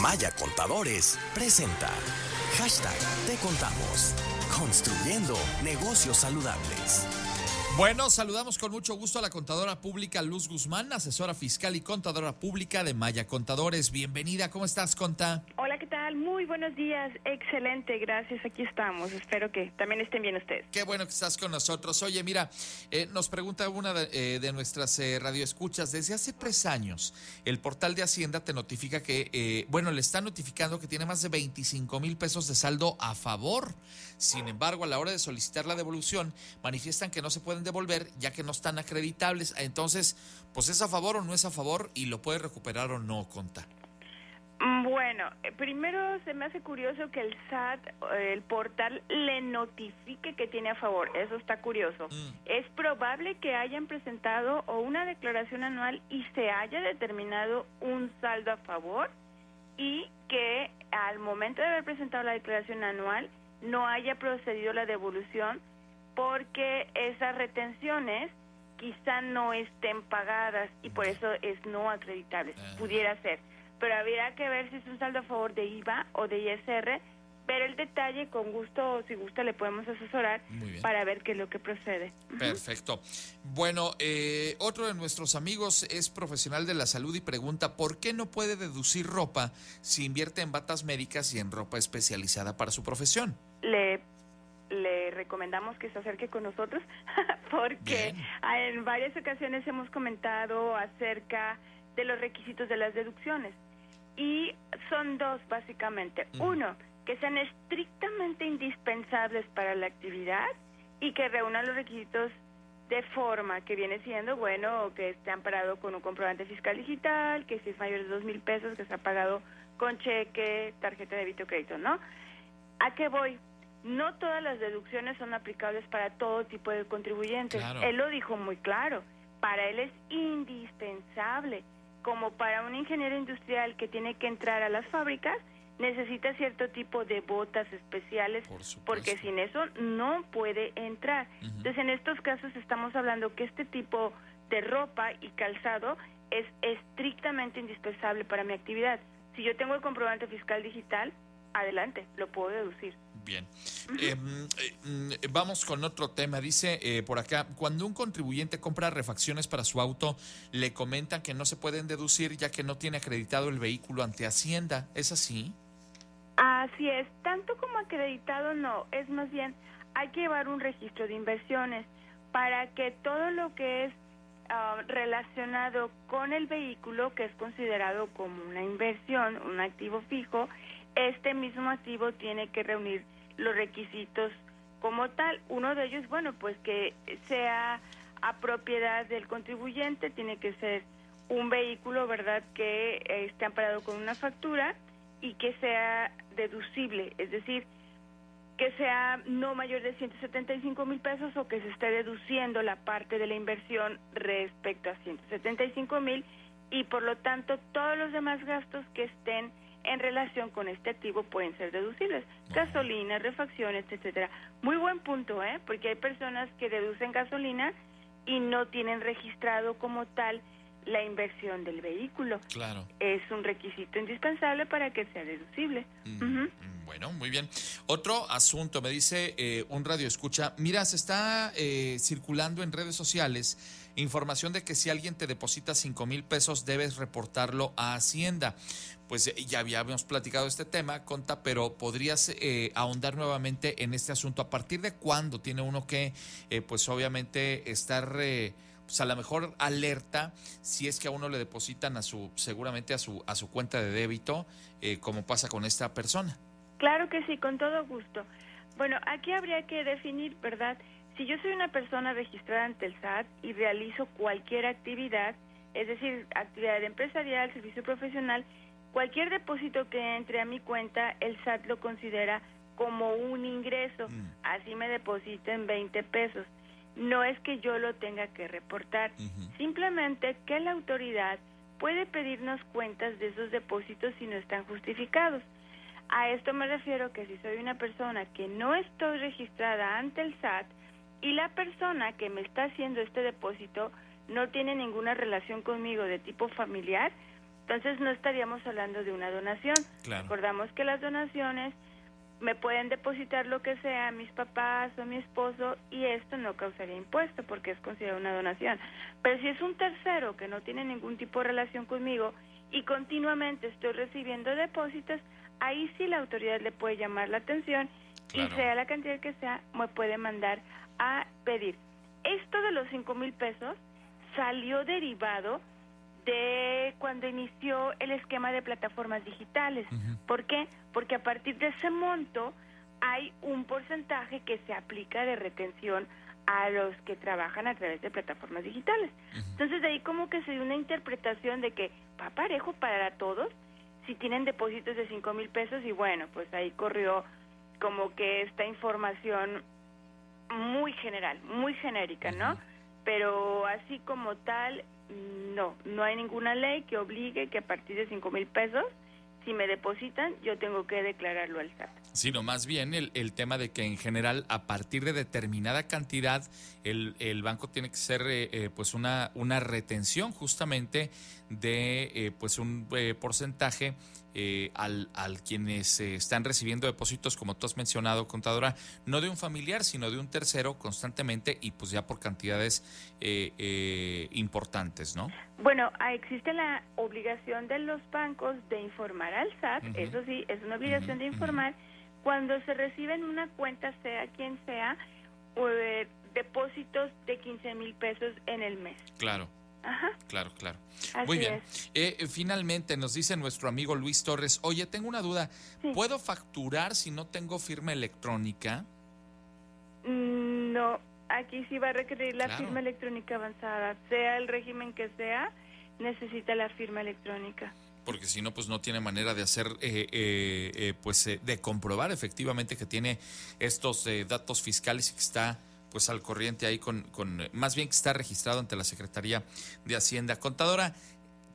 Maya Contadores presenta hashtag Te Contamos, construyendo negocios saludables. Bueno, saludamos con mucho gusto a la contadora pública Luz Guzmán, asesora fiscal y contadora pública de Maya Contadores. Bienvenida, ¿cómo estás, Conta? Hola, ¿qué tal? Muy buenos días, excelente, gracias, aquí estamos. Espero que también estén bien ustedes. Qué bueno que estás con nosotros. Oye, mira, eh, nos pregunta una de, eh, nuestras eh, radioescuchas, desde hace tres años, el portal de Hacienda te notifica que, bueno, le está notificando que tiene más de 25 mil pesos de saldo a favor. Sin embargo, a la hora de solicitar la devolución, manifiestan que no se pueden devolver ya que no están acreditables. Entonces, pues es a favor o no es a favor y lo puede recuperar o no, Conta. Mm, bueno, eh, primero se me hace curioso que el SAT, eh, el portal, le notifique que tiene a favor. Eso está curioso. Mm. Es probable que hayan presentado o una declaración anual y se haya determinado un saldo a favor y que al momento de haber presentado la declaración anual no haya procedido la devolución porque esas retenciones quizá no estén pagadas y por eso es no acreditable. Ah. Pudiera ser. Pero habría que ver si es un saldo a favor de IVA o de ISR, ver el detalle, con gusto, si gusta, le podemos asesorar para ver qué es lo que procede. Perfecto. Bueno, eh, otro de nuestros amigos es profesional de la salud y pregunta, ¿por qué no puede deducir ropa si invierte en batas médicas y en ropa especializada para su profesión? Le le recomendamos que se acerque con nosotros porque en varias ocasiones hemos comentado acerca de los requisitos de las deducciones y son dos básicamente. Uno, que sean estrictamente indispensables para la actividad y que reúnan los requisitos de forma que viene siendo, bueno, que esté amparado con un comprobante fiscal digital, que si es mayor de dos mil pesos, que se ha pagado con cheque, tarjeta de débito crédito, ¿no? ¿A qué voy? no todas las deducciones son aplicables para todo tipo de contribuyentes. Él lo dijo muy claro. Para él es indispensable, como para un ingeniero industrial que tiene que entrar a las fábricas, necesita cierto tipo de botas especiales, porque sin eso no puede entrar. Entonces, en estos casos estamos hablando que este tipo de ropa y calzado es estrictamente indispensable para mi actividad. Si yo tengo el comprobante fiscal digital, adelante, lo puedo deducir. Bien. Em, eh, mm, vamos con otro tema. Dice eh, por acá, cuando un contribuyente compra refacciones para su auto, le comentan que no se pueden deducir ya que no tiene acreditado el vehículo ante Hacienda. ¿Es así? Así es. Tanto como acreditado no. Es más bien, hay que llevar un registro de inversiones para que todo lo que es ah, relacionado con el vehículo, que es considerado como una inversión, un activo fijo, este mismo activo tiene que reunir los requisitos como tal. Uno de ellos, bueno, pues que sea a propiedad del contribuyente, tiene que ser un vehículo, ¿verdad?, que esté amparado con una factura y que sea deducible, es decir, que sea no mayor de 175 mil pesos o que se esté deduciendo la parte de la inversión respecto a 175 mil y por lo tanto todos los demás gastos que estén en relación con este activo pueden ser deducibles. Gasolina, refacciones, etcétera. Muy buen punto, ¿eh? Porque hay personas que deducen gasolina y no tienen registrado como tal la inversión del vehículo. Claro. Es un requisito indispensable para que sea deducible. Mm, bueno, muy bien. Otro asunto, me dice eh, un radio escucha, mira, se está eh, circulando en redes sociales información de que si alguien te deposita cinco mil pesos debes reportarlo a Hacienda pues eh, ya habíamos platicado este tema, Conta, pero podrías eh, ahondar nuevamente en este asunto. ¿A partir de cuándo tiene uno que, eh, pues obviamente, estar, pues a lo mejor alerta si es que a uno le depositan a su, seguramente a su, a su cuenta de débito, como pasa con esta persona? Claro que sí, con todo gusto. Bueno, aquí habría que definir, ¿verdad? Si yo soy una persona registrada ante el SAT y realizo cualquier actividad, es decir, actividad empresarial, servicio profesional, Cualquier depósito que entre a mi cuenta, el SAT lo considera como un ingreso. Mm. Así me depositen 20 pesos. No es que yo lo tenga que reportar, simplemente que la autoridad puede pedirnos cuentas de esos depósitos si no están justificados. A esto me refiero que si soy una persona que no estoy registrada ante el SAT y la persona que me está haciendo este depósito no tiene ninguna relación conmigo de tipo familiar, Entonces no estaríamos hablando de una donación. Recordamos que las donaciones me pueden depositar lo que sea mis papás o mi esposo y esto no causaría impuesto porque es considerado una donación. Pero si es un tercero que no tiene ningún tipo de relación conmigo y continuamente estoy recibiendo depósitos, ahí sí la autoridad le puede llamar la atención y sea la cantidad que sea, me puede mandar a pedir. Esto de los cinco mil pesos salió derivado de cuando inició el esquema de plataformas digitales. ¿Por qué? Porque a partir de ese monto hay un porcentaje que se aplica de retención a los que trabajan a través de plataformas digitales. Entonces de ahí como que se dio una interpretación de que va parejo para todos si tienen depósitos de cinco mil pesos y bueno, pues ahí corrió como que esta información muy general, muy genérica, ¿no? Pero así como tal, no, no hay ninguna ley que obligue que a partir de cinco mil pesos, si me depositan, yo tengo que declararlo al SAT. Sino más bien el, el tema de que en general a partir de determinada cantidad el, el banco tiene que ser eh, eh, pues una, una retención justamente de eh, pues un porcentaje eh, al, al, quienes eh, están recibiendo depósitos, como tú has mencionado, contadora, no de un familiar, sino de un tercero constantemente y pues ya por cantidades eh, importantes, ¿no? Bueno, ah, existe la obligación de los bancos de informar al SAT, eso sí, es una obligación de informar cuando se reciben una cuenta, sea quien sea, depósitos de 15 mil pesos en el mes. Claro. Claro, claro. Muy bien. Eh, eh, finalmente nos dice nuestro amigo Luis Torres, oye, tengo una duda, ¿puedo facturar si no tengo firma electrónica? Mm, no, aquí sí va a requerir la firma electrónica avanzada, sea el régimen que sea, necesita la firma electrónica. Porque si no, pues no tiene manera de hacer, eh, pues de comprobar efectivamente que tiene estos datos fiscales y que está pues al corriente ahí con, con, más bien que está registrado ante la Secretaría de Hacienda. Contadora,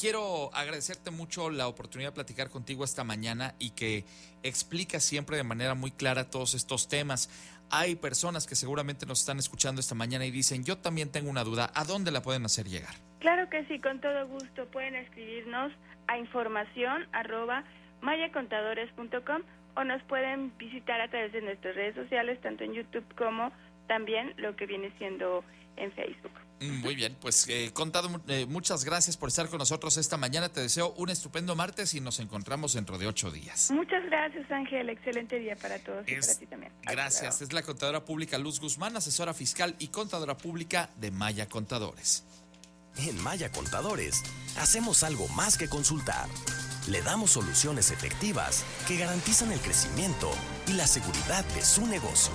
quiero agradecerte mucho la oportunidad de platicar contigo esta mañana y que explica siempre de manera muy clara todos estos temas. Hay personas que seguramente nos están escuchando esta mañana y dicen, yo también tengo una duda, ¿a dónde la pueden hacer llegar? Claro que sí, con todo gusto. Pueden escribirnos a información arroba mayacontadores.com o nos pueden visitar a través de nuestras redes sociales, tanto en YouTube como también lo que viene siendo en Facebook. Mm, muy bien, pues eh, contado, eh, muchas gracias por estar con nosotros esta mañana. Te deseo un estupendo martes y nos encontramos dentro de ocho días. Muchas gracias, Ángel. Excelente día para todos y para ti también. Gracias. Es la contadora pública Luz Guzmán, asesora fiscal y contadora pública de Maya Contadores. En Maya Contadores hacemos algo más que consultar. Le damos soluciones efectivas que garantizan el crecimiento y la seguridad de su negocio.